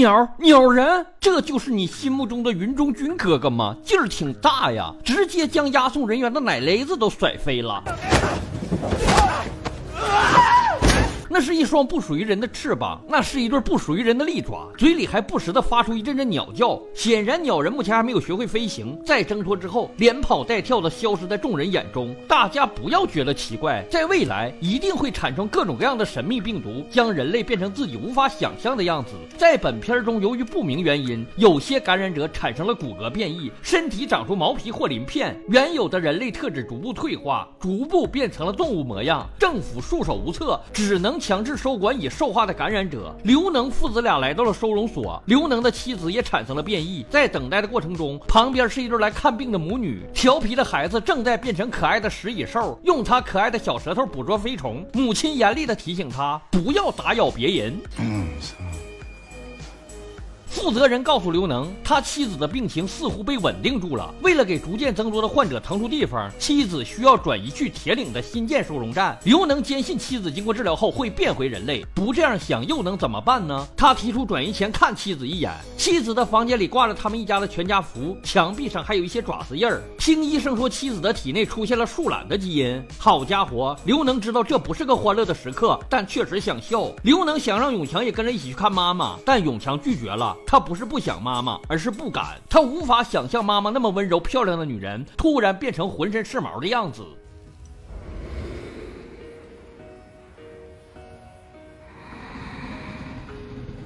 鸟鸟人，这就是你心目中的云中君哥哥吗？劲儿挺大呀，直接将押送人员的奶雷子都甩飞了。那是一双不属于人的翅膀，那是一对不属于人的利爪，嘴里还不时的发出一阵阵鸟叫。显然，鸟人目前还没有学会飞行，在挣脱之后，连跑带跳的消失在众人眼中。大家不要觉得奇怪，在未来一定会产生各种各样的神秘病毒，将人类变成自己无法想象的样子。在本片中，由于不明原因，有些感染者产生了骨骼变异，身体长出毛皮或鳞片，原有的人类特质逐步退化，逐步变成了动物模样。政府束手无策，只能。强制收管已兽化的感染者，刘能父子俩来到了收容所。刘能的妻子也产生了变异，在等待的过程中，旁边是一对来看病的母女。调皮的孩子正在变成可爱的食蚁兽，用他可爱的小舌头捕捉飞虫。母亲严厉的提醒他不要打扰别人。负责人告诉刘能，他妻子的病情似乎被稳定住了。为了给逐渐增多的患者腾出地方，妻子需要转移去铁岭的新建收容站。刘能坚信妻子经过治疗后会变回人类，不这样想又能怎么办呢？他提出转移前看妻子一眼。妻子的房间里挂着他们一家的全家福，墙壁上还有一些爪子印儿。听医生说，妻子的体内出现了树懒的基因。好家伙，刘能知道这不是个欢乐的时刻，但确实想笑。刘能想让永强也跟着一起去看妈妈，但永强拒绝了。他不是不想妈妈，而是不敢。他无法想象妈妈那么温柔漂亮的女人，突然变成浑身是毛的样子。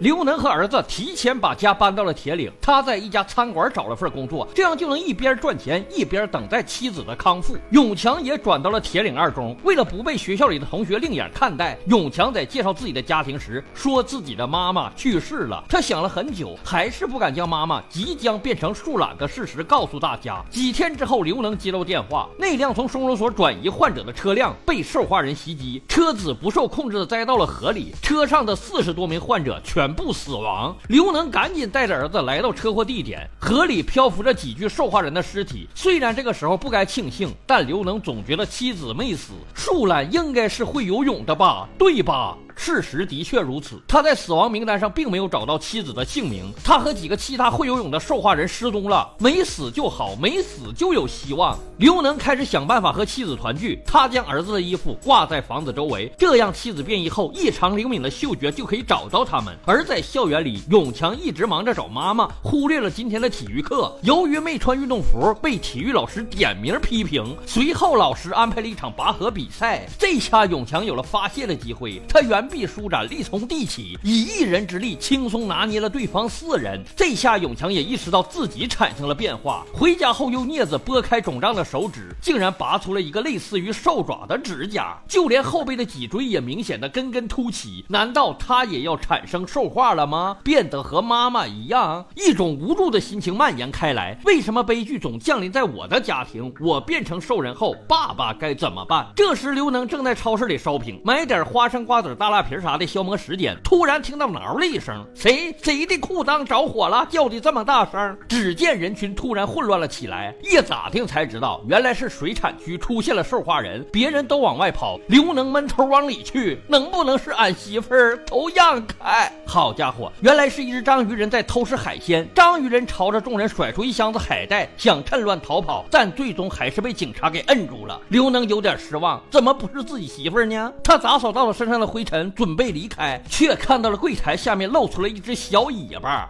刘能和儿子提前把家搬到了铁岭，他在一家餐馆找了份工作，这样就能一边赚钱一边等待妻子的康复。永强也转到了铁岭二中，为了不被学校里的同学另眼看待，永强在介绍自己的家庭时说自己的妈妈去世了。他想了很久，还是不敢将妈妈即将变成树懒的事实告诉大家。几天之后，刘能接到电话，那辆从收容所转移患者的车辆被受化人袭击，车子不受控制的栽到了河里，车上的四十多名患者全。不死亡，刘能赶紧带着儿子来到车祸地点，河里漂浮着几具受害人的尸体。虽然这个时候不该庆幸，但刘能总觉得妻子没死，树懒应该是会游泳的吧，对吧？事实的确如此，他在死亡名单上并没有找到妻子的姓名。他和几个其他会游泳的受化人失踪了，没死就好，没死就有希望。刘能开始想办法和妻子团聚。他将儿子的衣服挂在房子周围，这样妻子变异后异常灵敏的嗅觉就可以找到他们。而在校园里，永强一直忙着找妈妈，忽略了今天的体育课。由于没穿运动服，被体育老师点名批评。随后老师安排了一场拔河比赛，这下永强有了发泄的机会。他原。臂舒展，力从地起，以一人之力轻松拿捏了对方四人。这下永强也意识到自己产生了变化。回家后用镊子拨开肿胀的手指，竟然拔出了一个类似于兽爪的指甲，就连后背的脊椎也明显的根根凸起。难道他也要产生兽化了吗？变得和妈妈一样？一种无助的心情蔓延开来。为什么悲剧总降临在我的家庭？我变成兽人后，爸爸该怎么办？这时刘能正在超市里烧饼买点花生、瓜子、大辣。皮啥的消磨时间，突然听到挠了一声，谁谁的裤裆着火了？叫的这么大声。只见人群突然混乱了起来，一打听才知道，原来是水产区出现了兽化人，别人都往外跑，刘能闷头往里去，能不能是俺媳妇儿？头让开！好家伙，原来是一只章鱼人在偷吃海鲜。章鱼人朝着众人甩出一箱子海带，想趁乱逃跑，但最终还是被警察给摁住了。刘能有点失望，怎么不是自己媳妇儿呢？他打扫到了身上的灰尘。准备离开，却看到了柜台下面露出了一只小尾巴。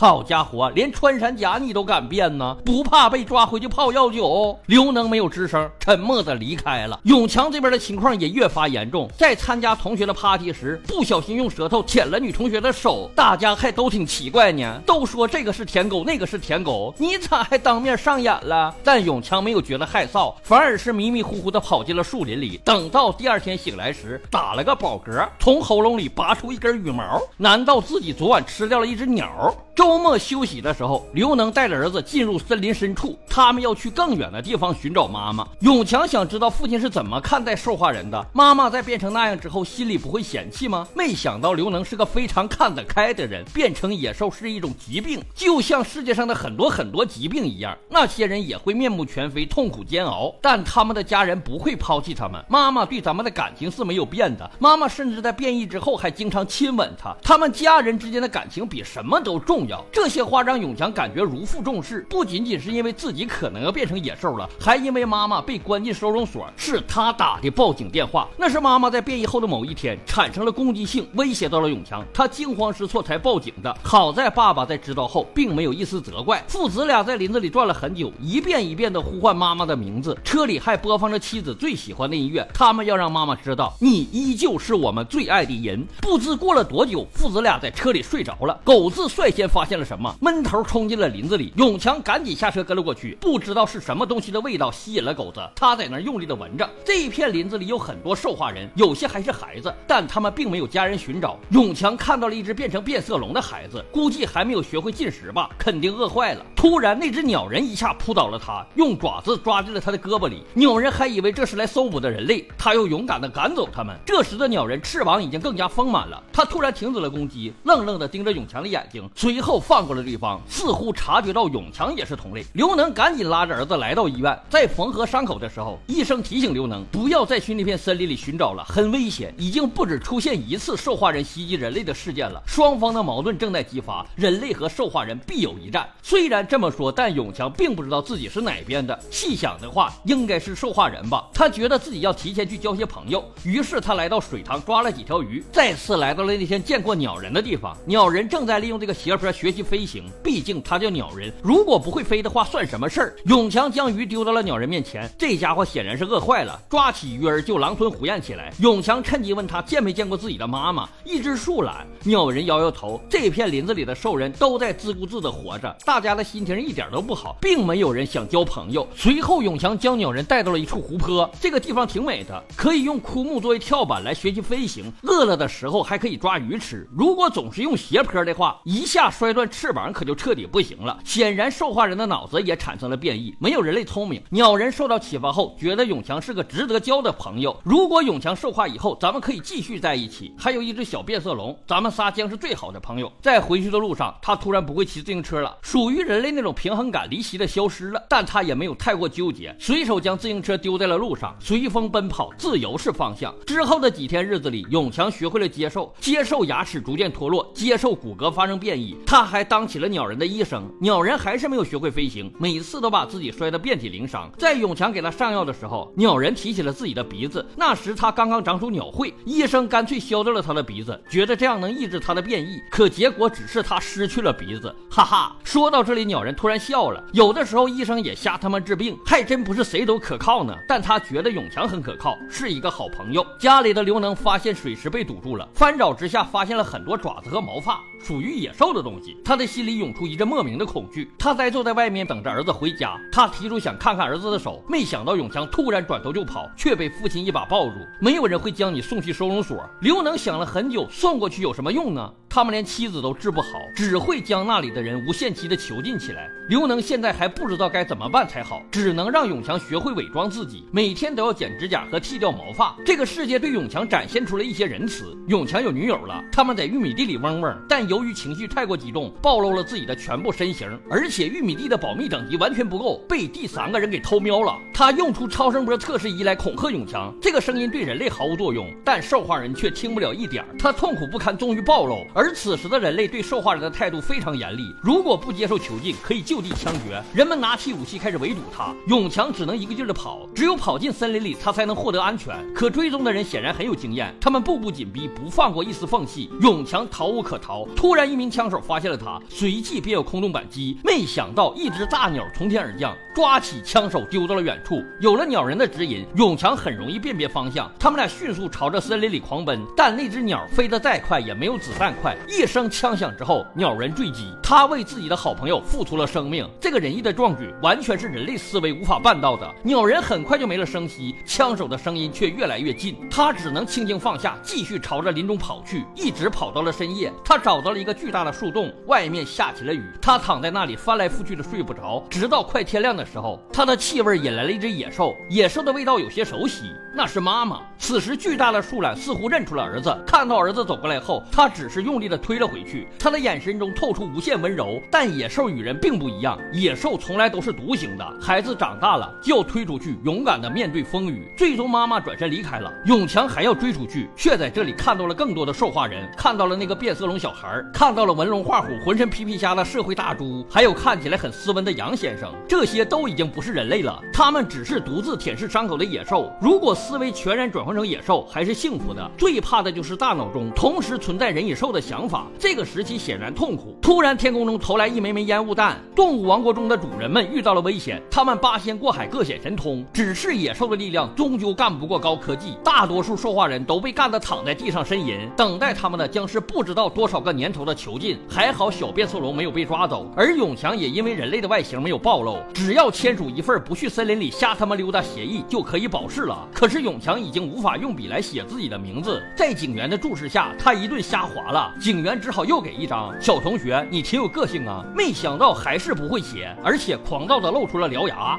好家伙，连穿山甲你都敢变呢？不怕被抓回去泡药酒？刘能没有吱声，沉默的离开了。永强这边的情况也越发严重，在参加同学的 party 时，不小心用舌头舔了女同学的手，大家还都挺奇怪呢，都说这个是舔狗，那个是舔狗，你咋还当面上演了？但永强没有觉得害臊，反而是迷迷糊糊的跑进了树林里。等到第二天醒来时，打了个饱嗝，从喉咙里拔出一根羽毛，难道自己昨晚吃掉了一只鸟？周周末休息的时候，刘能带着儿子进入森林深处，他们要去更远的地方寻找妈妈。永强想知道父亲是怎么看待兽化人的，妈妈在变成那样之后，心里不会嫌弃吗？没想到刘能是个非常看得开的人，变成野兽是一种疾病，就像世界上的很多很多疾病一样，那些人也会面目全非、痛苦煎熬，但他们的家人不会抛弃他们。妈妈对咱们的感情是没有变的，妈妈甚至在变异之后还经常亲吻他。他们家人之间的感情比什么都重要。这些话让永强感觉如负重视，不仅仅是因为自己可能要变成野兽了，还因为妈妈被关进收容所，是他打的报警电话。那是妈妈在变异后的某一天产生了攻击性，威胁到了永强，他惊慌失措才报警的。好在爸爸在知道后并没有一丝责怪。父子俩在林子里转了很久，一遍一遍的呼唤妈妈的名字，车里还播放着妻子最喜欢的音乐。他们要让妈妈知道，你依旧是我们最爱的人。不知过了多久，父子俩在车里睡着了。狗子率先发现了什么，闷头冲进了林子里。永强赶紧下车跟了过去，不知道是什么东西的味道吸引了狗子，他在那用力的闻着。这一片林子里有很多兽化人，有些还是孩子，但他们并没有家人寻找。永强看到了一只变成变色龙的孩子，估计还没有学会进食吧，肯定饿坏了。突然，那只鸟人一下扑倒了他，用爪子抓进了他的胳膊里。鸟人还以为这是来搜捕的人类，他又勇敢的赶走他们。这时的鸟人翅膀已经更加丰满了，他突然停止了攻击，愣愣的盯着永强的眼睛，随后放过了对方，似乎察觉到永强也是同类。刘能赶紧拉着儿子来到医院，在缝合伤口的时候，医生提醒刘能不要再去那片森林里寻找了，很危险，已经不止出现一次兽化人袭击人类的事件了，双方的矛盾正在激发，人类和兽化人必有一战。虽然这么说，但永强并不知道自己是哪边的。细想的话，应该是兽化人吧。他觉得自己要提前去交些朋友，于是他来到水塘抓了几条鱼，再次来到了那天见过鸟人的地方。鸟人正在利用这个斜坡学学习飞行，毕竟他叫鸟人，如果不会飞的话，算什么事儿？永强将鱼丢到了鸟人面前，这家伙显然是饿坏了，抓起鱼儿就狼吞虎咽起来。永强趁机问他见没见过自己的妈妈，一只树懒。鸟人摇摇头，这片林子里的兽人都在自顾自地活着，大家的心情一点都不好，并没有人想交朋友。随后，永强将鸟人带到了一处湖泊，这个地方挺美的，可以用枯木作为跳板来学习飞行。饿了的时候还可以抓鱼吃。如果总是用斜坡的话，一下摔断翅膀可就彻底不行了。显然，兽化人的脑子也产生了变异，没有人类聪明。鸟人受到启发后，觉得永强是个值得交的朋友。如果永强兽化以后，咱们可以继续在一起。还有一只小变色龙，咱们仨将是最好的朋友。在回去的路上，他突然不会骑自行车了，属于人类那种平衡感离奇的消失了。但他也没有太过纠结，随手将自行车丢在了路上，随风奔跑，自由是方向。之后的几天日子里，永强学会了接受，接受牙齿逐渐脱落，接受骨骼发生变异。他他还当起了鸟人的医生。鸟人还是没有学会飞行，每次都把自己摔得遍体鳞伤。在永强给他上药的时候，鸟人提起了自己的鼻子，那时他刚刚长出鸟喙，医生干脆削掉了他的鼻子，觉得这样能抑制他的变异。可结果只是他失去了鼻子。哈哈，说到这里，鸟人突然笑了。有的时候医生也瞎他妈治病，还真不是谁都可靠呢。但他觉得永强很可靠，是一个好朋友。家里的刘能发现水池被堵住了，翻找之下发现了很多爪子和毛发，属于野兽的东西。他的心里涌出一阵莫名的恐惧。他呆坐在外面等着儿子回家。他提出想看看儿子的手，没想到永强突然转头就跑，却被父亲一把抱住。没有人会将你送去收容所。刘能想了很久，送过去有什么用呢？他们连妻子都治不好，只会将那里的人无限期的囚禁起来。刘能现在还不知道该怎么办才好，只能让永强学会伪装自己，每天都要剪指甲和剃掉毛发。这个世界对永强展现出了一些仁慈。永强有女友了，他们在玉米地里嗡嗡，但由于情绪太过激动，暴露了自己的全部身形，而且玉米地的保密等级完全不够，被第三个人给偷瞄了。他用出超声波测试仪来恐吓永强，这个声音对人类毫无作用，但兽化人却听不了一点。他痛苦不堪，终于暴露。而此时的人类对兽化人的态度非常严厉，如果不接受囚禁，可以就地枪决。人们拿起武器开始围堵他，永强只能一个劲儿的跑，只有跑进森林里，他才能获得安全。可追踪的人显然很有经验，他们步步紧逼，不放过一丝缝隙。永强逃无可逃，突然一名枪手发现了他，随即便有空洞扳机。没想到一只大鸟从天而降，抓起枪手丢到了远处。有了鸟人的指引，永强很容易辨别方向。他们俩迅速朝着森林里狂奔，但那只鸟飞得再快，也没有子弹快。一声枪响之后，鸟人坠机，他为自己的好朋友付出了生命。这个仁义的壮举，完全是人类思维无法办到的。鸟人很快就没了声息，枪手的声音却越来越近，他只能轻轻放下，继续朝着林中跑去，一直跑到了深夜。他找到了一个巨大的树洞，外面下起了雨，他躺在那里翻来覆去的睡不着，直到快天亮的时候，他的气味引来了一只野兽，野兽的味道有些熟悉，那是妈妈。此时巨大的树懒似乎认出了儿子，看到儿子走过来后，他只是用力的推了回去，他的眼神中透出无限温柔。但野兽与人并不一样，野兽从来都是独行的，孩子长大了就要推出去，勇敢的面对风雨。最终妈妈转身离开了，永强还要追出去，却在这里看到了更多的兽化人，看到了那个变色龙小孩，看到了纹龙画虎、浑身皮皮虾的社会大猪，还有看起来很斯文的杨先生，这些都已经不是人类了，他们只是独自舔舐伤口的野兽。如果思维全然转换成野兽，还是幸福的。最怕的就是大脑中同时存在人与兽的想法，这个时期显然痛苦。突然，天空中投来一枚枚烟雾弹，动物王国中的主人们遇到了危险，他们八仙过海，各显神通，只是野兽的力量终究干不过高科技，大多数兽化人都被干得躺在地上呻吟，等待他们的将是不知道多少个年头的囚禁。还好小变色龙没有被抓走，而永强也因为人类的外形没有暴露，只要签署一份不去森林里瞎他妈溜达协议，就可以保释了。可是永强已经无法用笔来写自己的名字，在警员的注视下，他一顿瞎划了，警员只好又给一张。小同学，你挺有个性啊，没想到还是不会写，而且狂躁的露出了獠牙。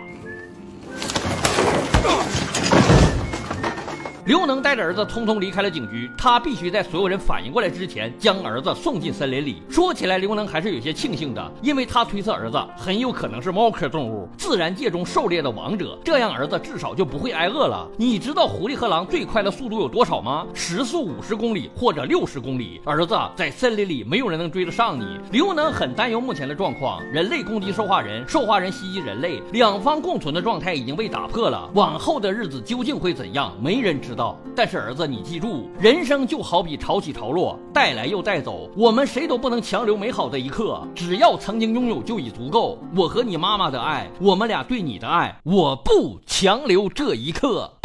刘能带着儿子匆匆离开了警局，他必须在所有人反应过来之前将儿子送进森林里。说起来，刘能还是有些庆幸的，因为他推测儿子很有可能是猫科动物，自然界中狩猎的王者，这样儿子至少就不会挨饿了。你知道狐狸和狼最快的速度有多少吗？时速五十公里或者六十公里。儿子在森林里没有人能追得上你。刘能很担忧目前的状况，人类攻击兽化人，兽化人袭击人类，两方共存的状态已经被打破了。往后的日子究竟会怎样？没人知道道。但是儿子，你记住，人生就好比潮起潮落，带来又带走，我们谁都不能强留美好的一刻。只要曾经拥有就已足够。我和你妈妈的爱，我们俩对你的爱，我不强留这一刻。